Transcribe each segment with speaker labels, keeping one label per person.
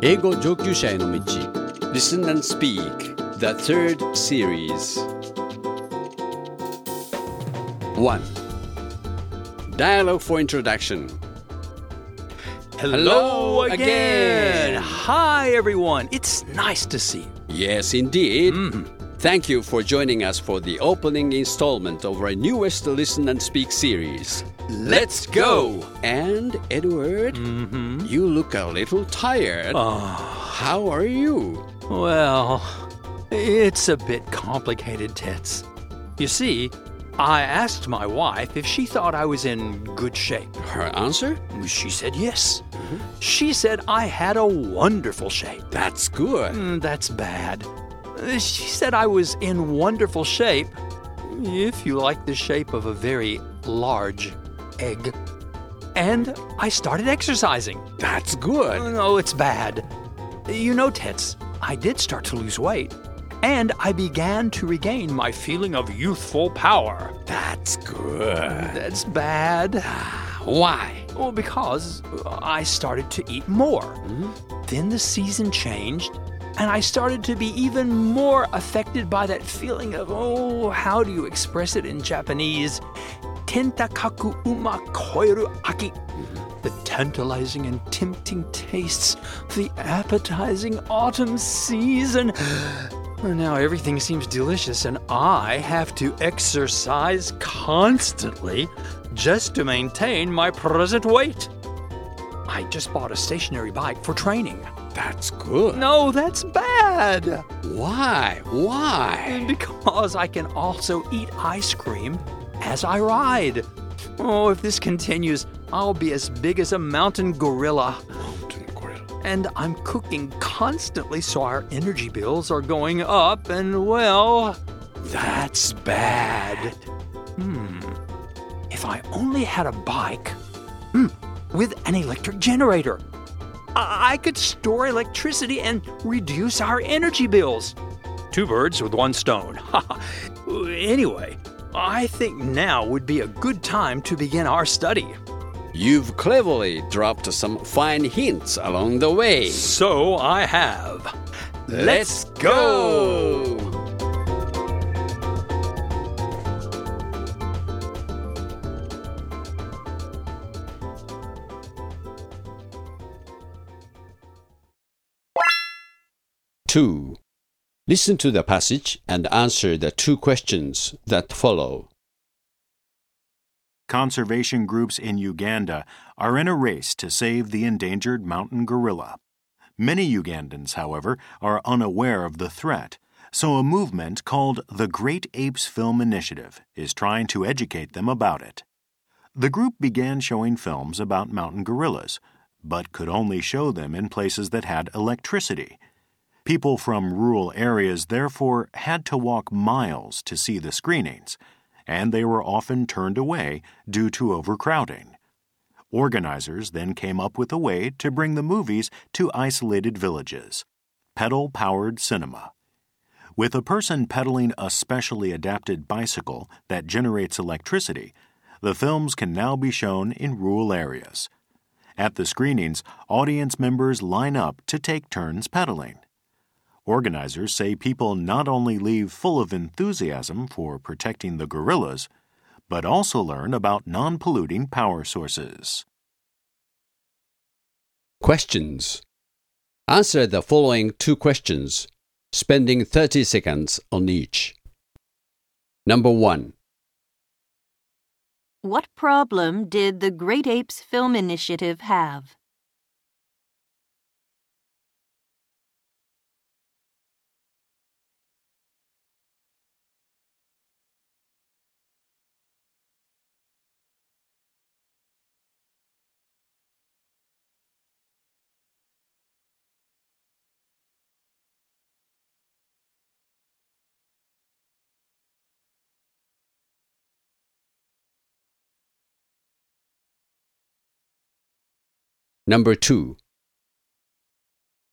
Speaker 1: 英語上級者への道
Speaker 2: Listen and Speak, the third series. 1. Dialogue for introduction. Hello again.
Speaker 3: Hi, everyone. It's nice to see you.
Speaker 2: Yes, indeed. Thank you for joining us for the opening installment of our newest Listen and Speak series. Let's go! And Edward, mm-hmm. you look a little tired. Ah. How are you?
Speaker 3: Well, it's a bit complicated, Tets. You see, I asked my wife if she thought I was in good shape.
Speaker 2: Her answer?
Speaker 3: She said yes. Mm-hmm. She said I had a wonderful shape.
Speaker 2: That's good.
Speaker 3: Mm, That's bad. She said I was in wonderful shape, if you like the shape of a very large egg. And I started exercising.
Speaker 2: That's good.
Speaker 3: Oh, no, it's bad. You know, Tets, I did start to lose weight. And I began to regain my feeling of youthful power.
Speaker 2: That's good.
Speaker 3: That's bad.
Speaker 2: Why?
Speaker 3: Well, because I started to eat more. Mm-hmm. Then the season changed, and I started to be even more affected by that feeling of, oh, how do you express it in Japanese? Koeru aki. The tantalizing and tempting tastes of the appetizing autumn season. Now everything seems delicious, and I have to exercise constantly just to maintain my present weight. I just bought a stationary bike for training.
Speaker 2: That's good.
Speaker 3: No, that's bad.
Speaker 2: Why? Why?
Speaker 3: Because I can also eat ice cream as I ride. Oh, if this continues, I'll be as big as a mountain gorilla. Mountain gorilla. And I'm cooking constantly, so our energy bills are going up, and well, that's bad. Hmm. If I only had a bike hmm, with an electric generator, I-, I could store electricity and reduce our energy bills. Two birds with one stone. anyway, I think now would be a good time to begin our study.
Speaker 2: You've cleverly dropped some fine hints along the way.
Speaker 3: So I have.
Speaker 2: Let's go! Two. Listen to the passage and answer the two questions that follow.
Speaker 4: Conservation groups in Uganda are in a race to save the endangered mountain gorilla. Many Ugandans, however, are unaware of the threat, so a movement called the Great Apes Film Initiative is trying to educate them about it. The group began showing films about mountain gorillas, but could only show them in places that had electricity. People from rural areas therefore had to walk miles to see the screenings, and they were often turned away due to overcrowding. Organizers then came up with a way to bring the movies to isolated villages pedal powered cinema. With a person pedaling a specially adapted bicycle that generates electricity, the films can now be shown in rural areas. At the screenings, audience members line up to take turns pedaling. Organizers say people not only leave full of enthusiasm for protecting the gorillas, but also learn about non polluting power sources.
Speaker 2: Questions. Answer the following two questions, spending 30 seconds on each. Number one.
Speaker 5: What problem did the Great Apes Film Initiative have?
Speaker 2: Number two.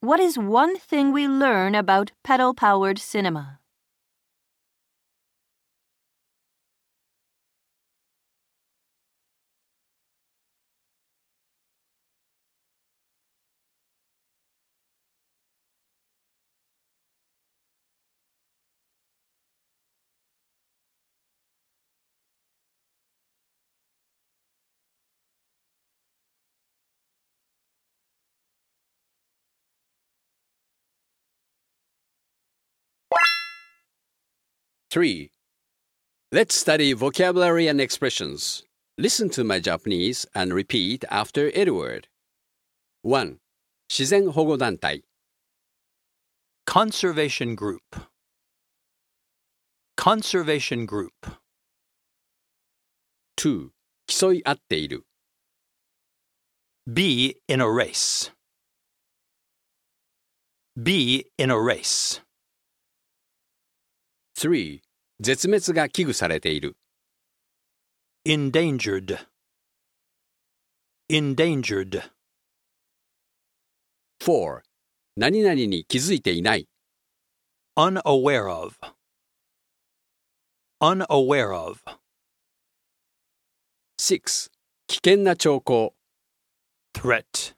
Speaker 5: What is one thing we learn about pedal powered cinema?
Speaker 2: 3. Let's study vocabulary and expressions. Listen to my Japanese and repeat after Edward. 1. 自然保護団体
Speaker 3: Conservation Group. Conservation Group.
Speaker 2: 2. 競い合っている
Speaker 3: Be in a race. Be in a race.
Speaker 2: 3. 絶滅が危惧されている
Speaker 3: Endangered. Endangered.
Speaker 2: 4. 何々に気づいていない
Speaker 3: Unaware of. Unaware of.
Speaker 2: 6. 危険な兆候
Speaker 3: Threat.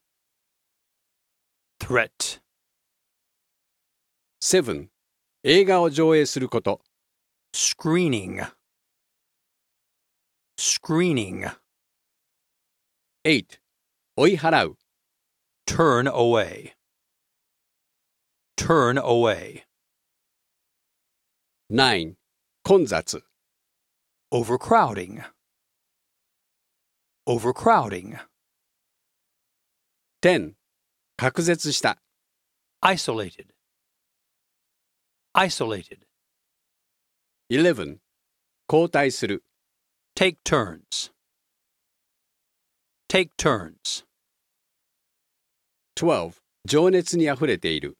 Speaker 3: Threat.
Speaker 2: 7. 映画を上映すること
Speaker 3: Screening. Screening.
Speaker 2: 8. 追い払う
Speaker 3: Turn away. Turn away.
Speaker 2: 9. 混雑
Speaker 3: Overcrowding. Overcrowding.
Speaker 2: 10. 隔絶した
Speaker 3: Isolated. Isolated.
Speaker 2: 11. 交代する
Speaker 3: Take turns. Take turns.
Speaker 2: 12. 情熱にあふれている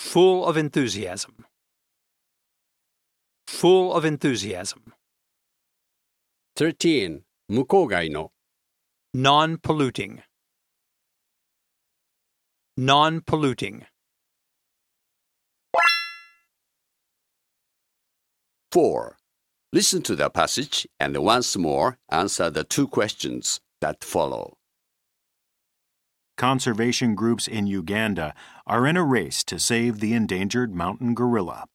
Speaker 3: Full of enthusiasm. Full of enthusiasm.
Speaker 2: 13. 向こう外の
Speaker 3: Non polluting. Non polluting.
Speaker 2: 4. Listen to the passage and once more answer the two questions that follow.
Speaker 4: Conservation groups in Uganda are in a race to save the endangered mountain gorilla.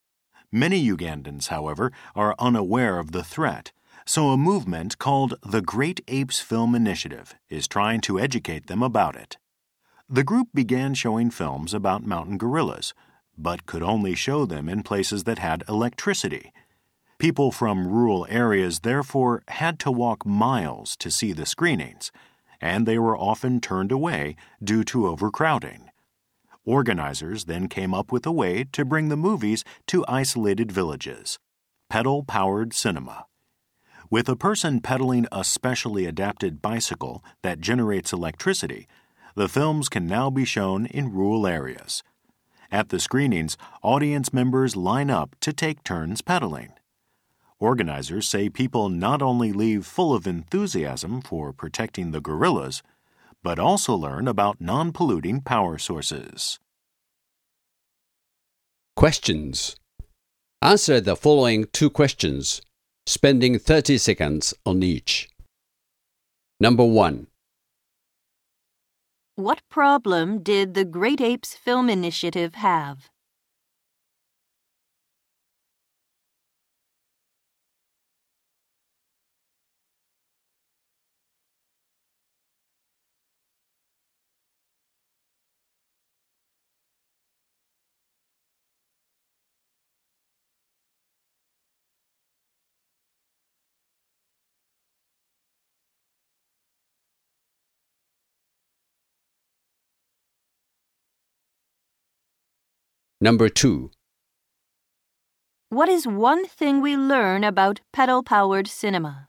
Speaker 4: Many Ugandans, however, are unaware of the threat, so a movement called the Great Apes Film Initiative is trying to educate them about it. The group began showing films about mountain gorillas, but could only show them in places that had electricity. People from rural areas therefore had to walk miles to see the screenings, and they were often turned away due to overcrowding. Organizers then came up with a way to bring the movies to isolated villages pedal powered cinema. With a person pedaling a specially adapted bicycle that generates electricity, the films can now be shown in rural areas. At the screenings, audience members line up to take turns pedaling. Organizers say people not only leave full of enthusiasm for protecting the gorillas, but also learn about non polluting power sources.
Speaker 2: Questions. Answer the following two questions, spending 30 seconds on each. Number 1.
Speaker 5: What problem did the Great Apes Film Initiative have?
Speaker 2: Number 2.
Speaker 5: What is one thing we learn about pedal powered cinema?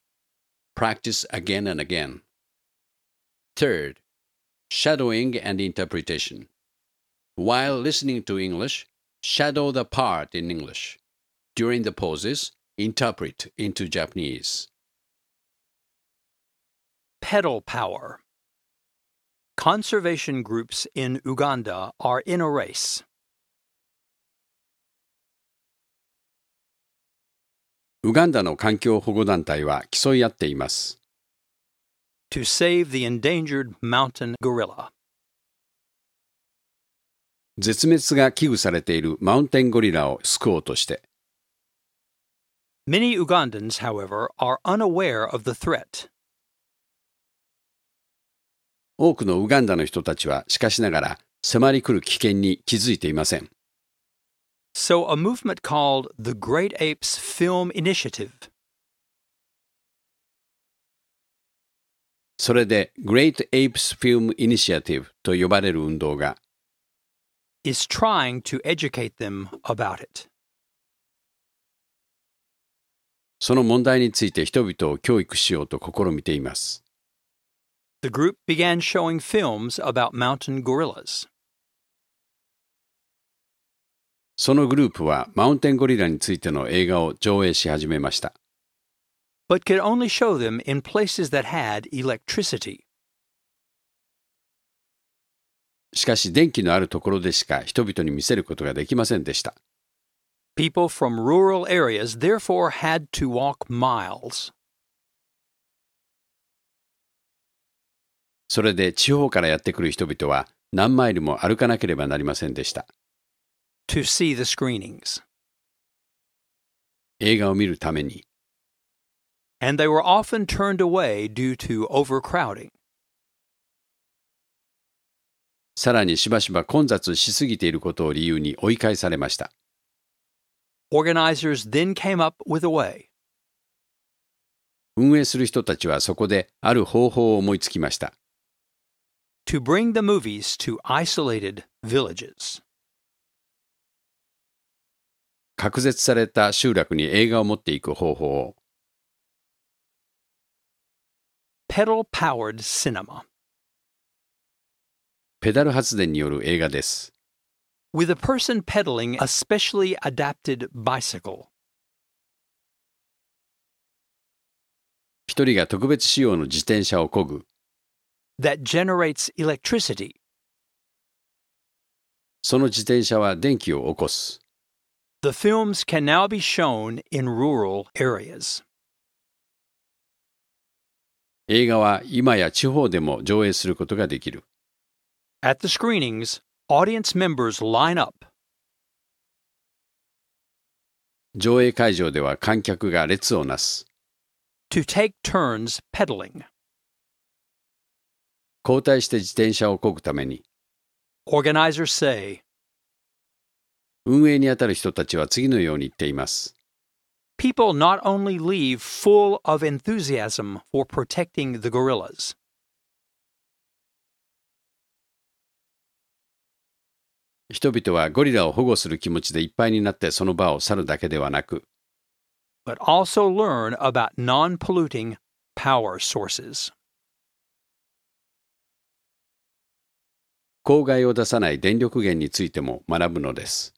Speaker 2: Practice again and again. Third, shadowing and interpretation. While listening to English, shadow the part in English. During the pauses, interpret into Japanese.
Speaker 3: Pedal power. Conservation groups in Uganda are in a race.
Speaker 2: ウガンダの環境保護団体は競い合っています。
Speaker 3: to save the endangered mountain gorilla.
Speaker 2: 絶滅が危惧されているマウンテンゴリラを救おうとして、
Speaker 3: Many Ugandans, however, are unaware of the threat.
Speaker 2: 多くのウガンダの人たちはしかしながら迫り来る危険に気づいていません。
Speaker 3: So, a movement called the Great Apes Film Initiative
Speaker 2: それで Great Apes Film Initiative と呼ばれる運動が
Speaker 3: is trying to educate them about it.
Speaker 2: その問題について人々を教育しようと試みています。
Speaker 3: The group began showing films about mountain gorillas.
Speaker 2: そのグループはマウンテンゴリラについての映画を上映し始めました。
Speaker 3: but could only show them in places that had electricity.
Speaker 2: しかし電気のあるところでしか人々に見せることができませんでした。
Speaker 3: People from rural areas therefore had to walk miles.
Speaker 2: それで地方からやってくる人々は何マイルも歩かなければなりませんでした。
Speaker 3: To see the screenings,
Speaker 2: 映画を見るために。
Speaker 3: and they were often turned away due to overcrowding.
Speaker 2: さらにしばしば混雑しすぎていることを理由に追い返されました。
Speaker 3: Organizers then came up with a way
Speaker 2: 運営する人たちはそこである方法を思いつきました。
Speaker 3: to bring the movies to isolated villages.
Speaker 2: 隔絶された集落に映画を持っていく方法を
Speaker 3: Pedal powered cinema.
Speaker 2: ペダル発電による映画です。
Speaker 3: With a person pedaling a specially adapted bicycle.
Speaker 2: 一人が特別仕様の自転車を漕ぐ。
Speaker 3: that generates electricity.
Speaker 2: その自転車は電気を起こす。
Speaker 3: The films can now be shown in rural areas.
Speaker 2: 映画は今や地方でも上映することができる。
Speaker 3: At the screenings, audience members line up
Speaker 2: 上映会場では観客が列をなす。
Speaker 3: to take turns pedaling.
Speaker 2: 交代して自転車を漕ぐために、
Speaker 3: Organizers say
Speaker 2: 運営にあたる人たちは次のように言っています。
Speaker 3: people not only leave full of enthusiasm for protecting the gorillas,
Speaker 2: 人々はゴリラを保護する気持ちでいっぱいになってその場を去るだけではなく、
Speaker 3: but also learn about non polluting power sources.
Speaker 2: 公害を出さない電力源についても学ぶのです。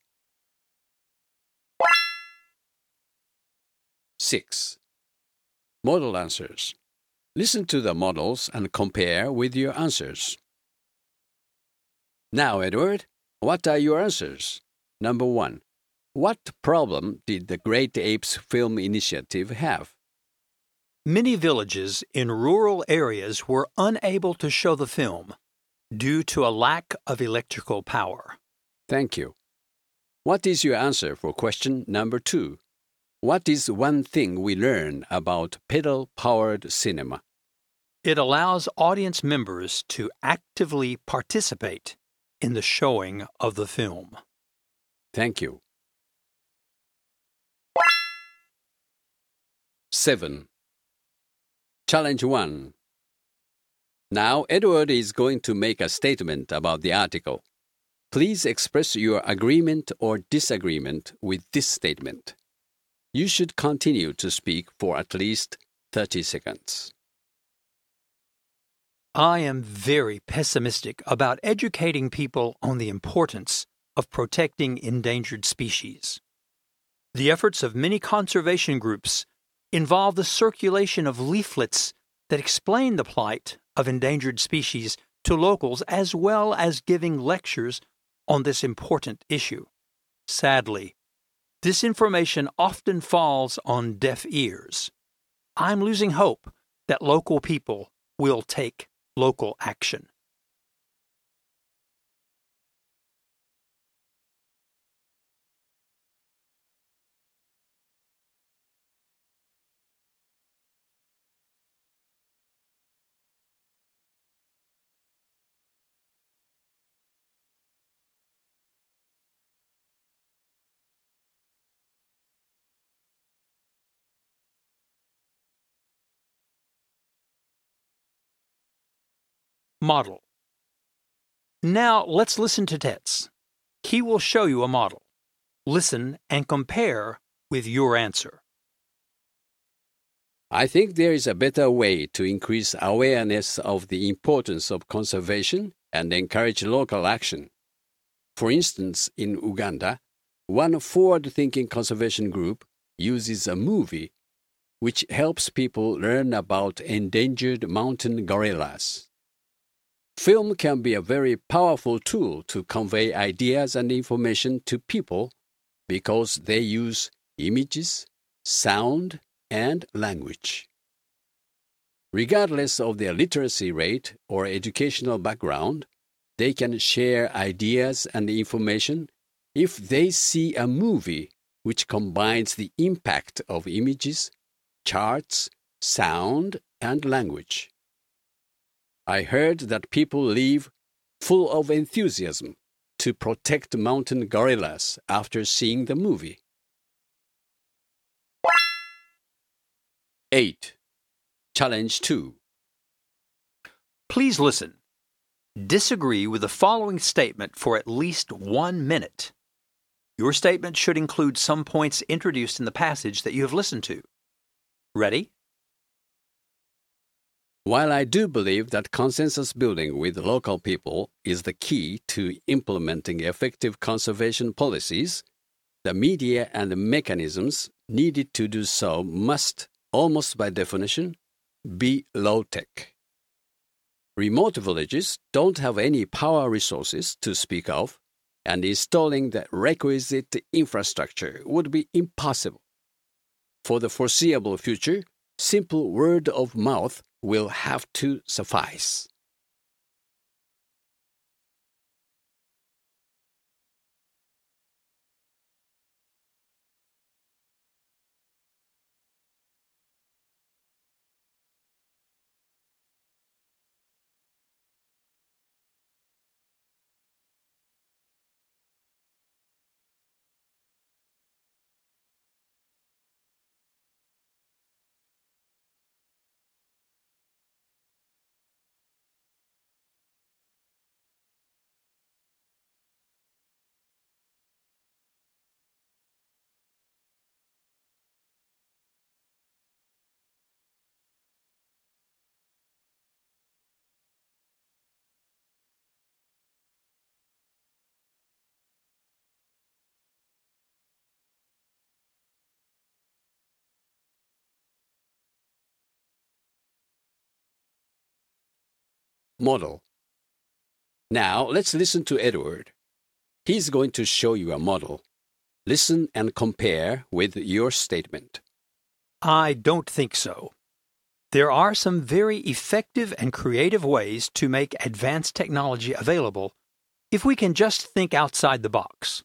Speaker 2: 6. Model answers. Listen to the models and compare with your answers. Now, Edward, what are your answers? Number 1. What problem did the Great Apes Film Initiative have?
Speaker 3: Many villages in rural areas were unable to show the film due to a lack of electrical power.
Speaker 2: Thank you. What is your answer for question number two? What is one thing we learn about pedal powered cinema?
Speaker 3: It allows audience members to actively participate in the showing of the film.
Speaker 2: Thank you. 7. Challenge 1. Now, Edward is going to make a statement about the article. Please express your agreement or disagreement with this statement. You should continue to speak for at least 30 seconds.
Speaker 3: I am very pessimistic about educating people on the importance of protecting endangered species. The efforts of many conservation groups involve the circulation of leaflets that explain the plight of endangered species to locals as well as giving lectures on this important issue. Sadly, this information often falls on deaf ears. I'm losing hope that local people will take local action. Model. Now let's listen to Tets. He will show you a model. Listen and compare with your answer.
Speaker 2: I think there is a better way to increase awareness of the importance of conservation and encourage local action. For instance, in Uganda, one forward thinking conservation group uses a movie which helps people learn about endangered mountain gorillas. Film can be a very powerful tool to convey ideas and information to people because they use images, sound, and language. Regardless of their literacy rate or educational background, they can share ideas and information if they see a movie which combines the impact of images, charts, sound, and language. I heard that people leave full of enthusiasm to protect mountain gorillas after seeing the movie. 8. Challenge 2.
Speaker 3: Please listen. Disagree with the following statement for at least one minute. Your statement should include some points introduced in the passage that you have listened to. Ready?
Speaker 2: While I do believe that consensus building with local people is the key to implementing effective conservation policies, the media and the mechanisms needed to do so must, almost by definition, be low tech. Remote villages don't have any power resources to speak of, and installing the requisite infrastructure would be impossible. For the foreseeable future, simple word of mouth will have to suffice. Model. Now let's listen to Edward. He's going to show you a model. Listen and compare with your statement.
Speaker 3: I don't think so. There are some very effective and creative ways to make advanced technology available if we can just think outside the box.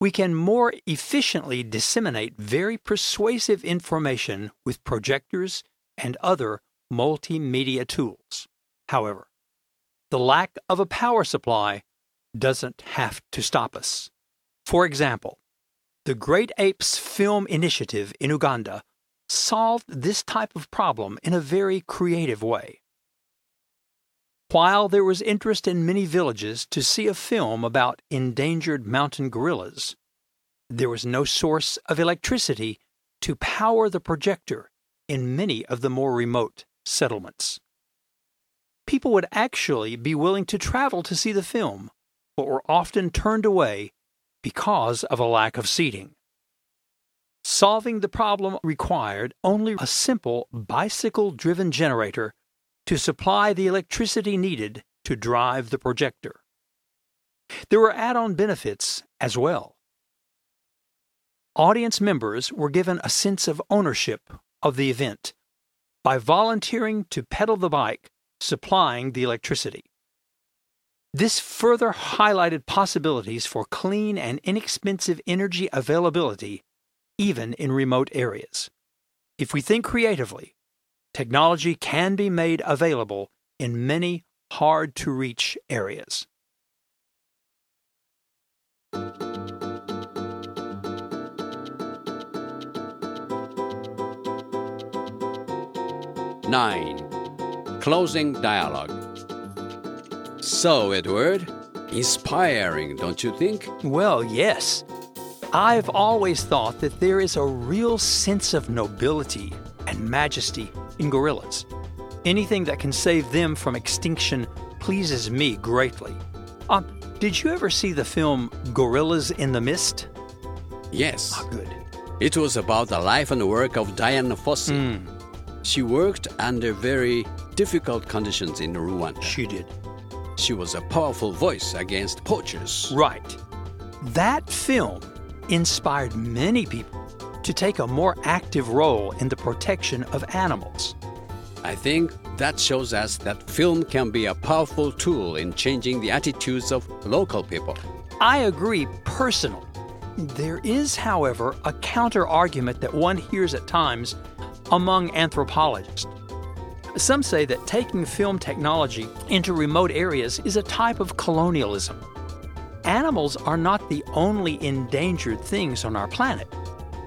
Speaker 3: We can more efficiently disseminate very persuasive information with projectors and other multimedia tools. However, the lack of a power supply doesn't have to stop us. For example, the Great Apes Film Initiative in Uganda solved this type of problem in a very creative way. While there was interest in many villages to see a film about endangered mountain gorillas, there was no source of electricity to power the projector in many of the more remote settlements. People would actually be willing to travel to see the film, but were often turned away because of a lack of seating. Solving the problem required only a simple bicycle driven generator to supply the electricity needed to drive the projector. There were add on benefits as well. Audience members were given a sense of ownership of the event by volunteering to pedal the bike, supplying the electricity. This further highlighted possibilities for clean and inexpensive energy availability, even in remote areas. If we think creatively, technology can be made available in many hard to reach areas.
Speaker 2: Nine. Closing dialogue. So, Edward, inspiring, don't you think?
Speaker 3: Well, yes. I've always thought that there is a real sense of nobility and majesty in gorillas. Anything that can save them from extinction pleases me greatly. Um, did you ever see the film Gorillas in the Mist?
Speaker 2: Yes.
Speaker 3: Ah, good.
Speaker 2: It was about the life and work of Dian Fossey.
Speaker 3: Mm,
Speaker 2: She worked under very difficult conditions in Rwanda.
Speaker 3: she did.
Speaker 2: She was a powerful voice against poachers.
Speaker 3: Right. That film inspired many people to take a more active role in the protection of animals.
Speaker 2: I think that shows us that film can be a powerful tool in changing the attitudes of local people.
Speaker 3: I agree personally. There is, however, a counter argument that one hears at times among anthropologists. Some say that taking film technology into remote areas is a type of colonialism. Animals are not the only endangered things on our planet.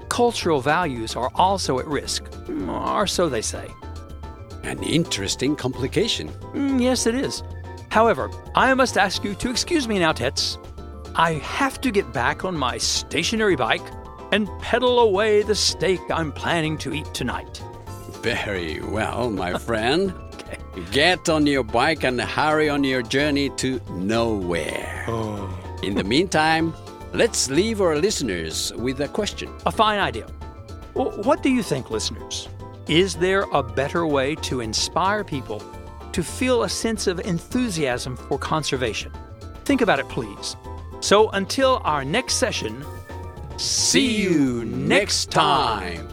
Speaker 3: Cultural values are also at risk, or so they say.
Speaker 2: An interesting complication.
Speaker 3: Mm, yes, it is. However, I must ask you to excuse me now, Tets. I have to get back on my stationary bike and pedal away the steak I'm planning to eat tonight.
Speaker 2: Very well, my friend. Get on your bike and hurry on your journey to nowhere. Oh. In the meantime, let's leave our listeners with a question.
Speaker 3: A fine idea. W- What do you think, listeners? Is there a better way to inspire people to feel a sense of enthusiasm for conservation? Think about it, please. So until our next session, see you next time.